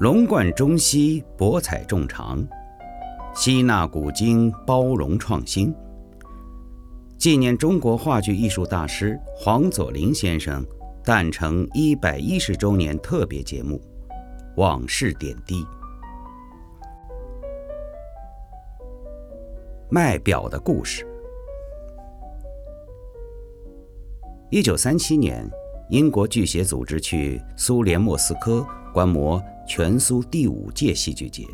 龙贯中西，博采众长，吸纳古今，包容创新。纪念中国话剧艺术大师黄佐临先生诞辰一百一十周年特别节目《往事点滴》。卖表的故事。一九三七年，英国剧协组织去苏联莫斯科观摩全苏第五届戏剧节，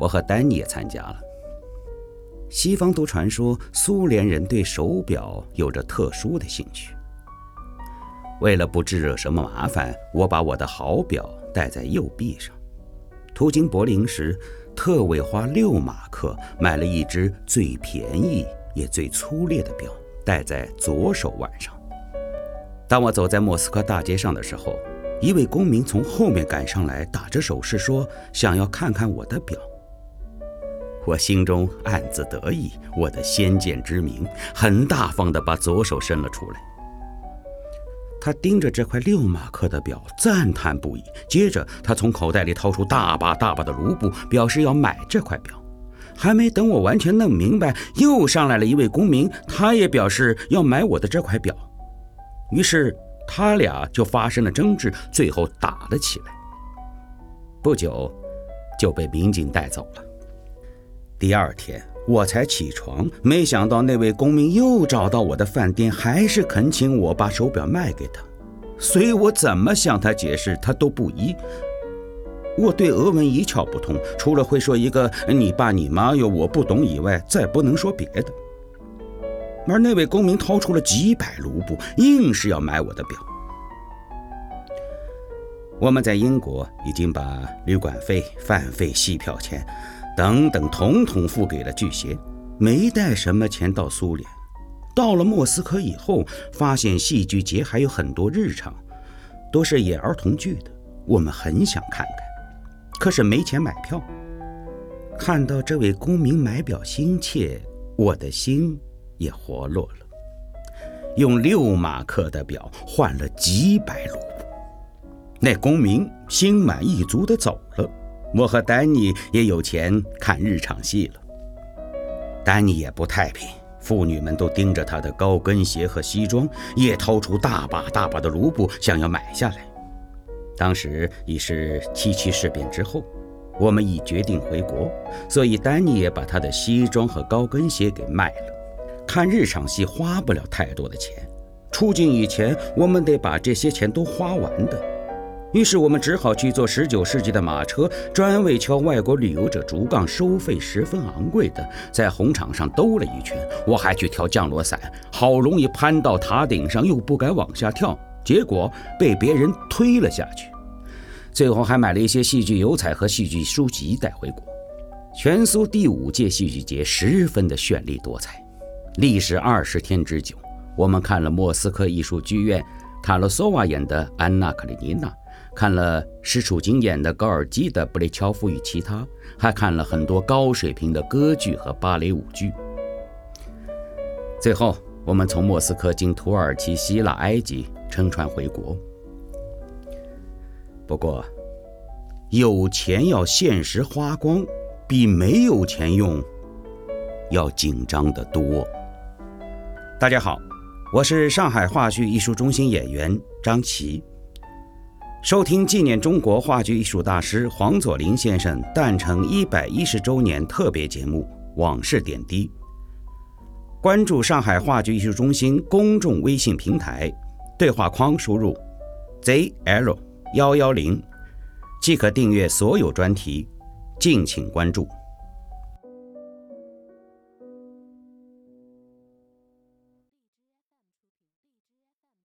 我和丹尼也参加了。西方都传说苏联人对手表有着特殊的兴趣。为了不致惹什么麻烦，我把我的好表戴在右臂上。途经柏林时，特为花六马克买了一只最便宜也最粗劣的表，戴在左手腕上。当我走在莫斯科大街上的时候，一位公民从后面赶上来，打着手势说：“想要看看我的表。”我心中暗自得意，我的先见之明，很大方地把左手伸了出来。他盯着这块六马克的表，赞叹不已。接着，他从口袋里掏出大把大把的卢布，表示要买这块表。还没等我完全弄明白，又上来了一位公民，他也表示要买我的这块表。于是，他俩就发生了争执，最后打了起来。不久，就被民警带走了。第二天我才起床，没想到那位公民又找到我的饭店，还是恳请我把手表卖给他。随我怎么向他解释，他都不依。我对俄文一窍不通，除了会说一个“你爸你妈哟”我不懂以外，再不能说别的。而那位公民掏出了几百卢布，硬是要买我的表。我们在英国已经把旅馆费、饭费、戏票钱。等等，统统付给了巨蟹，没带什么钱到苏联。到了莫斯科以后，发现戏剧节还有很多日常，都是演儿童剧的，我们很想看看，可是没钱买票。看到这位公民买表心切，我的心也活络了，用六马克的表换了几百卢布。那公民心满意足地走了。我和丹尼也有钱看日场戏了。丹尼也不太平，妇女们都盯着他的高跟鞋和西装，也掏出大把大把的卢布想要买下来。当时已是七七事变之后，我们已决定回国，所以丹尼也把他的西装和高跟鞋给卖了。看日场戏花不了太多的钱，出境以前我们得把这些钱都花完的。于是我们只好去坐十九世纪的马车，专为敲外国旅游者竹杠，收费十分昂贵的，在红场上兜了一圈。我还去跳降落伞，好容易攀到塔顶上，又不敢往下跳，结果被别人推了下去。最后还买了一些戏剧油彩和戏剧书籍带回国。全苏第五届戏剧节十分的绚丽多彩，历时二十天之久。我们看了莫斯科艺术剧院塔罗索娃演的《安娜·卡列尼娜》。看了施楚金演的高尔基的《布列乔夫与其他》，还看了很多高水平的歌剧和芭蕾舞剧。最后，我们从莫斯科经土耳其、希腊、埃及乘船回国。不过，有钱要限时花光，比没有钱用要紧张得多。大家好，我是上海话剧艺术中心演员张琪。收听纪念中国话剧艺术大师黄佐临先生诞辰一百一十周年特别节目《往事点滴》。关注上海话剧艺术中心公众微信平台，对话框输入 “zl 幺幺零”，即可订阅所有专题。敬请关注。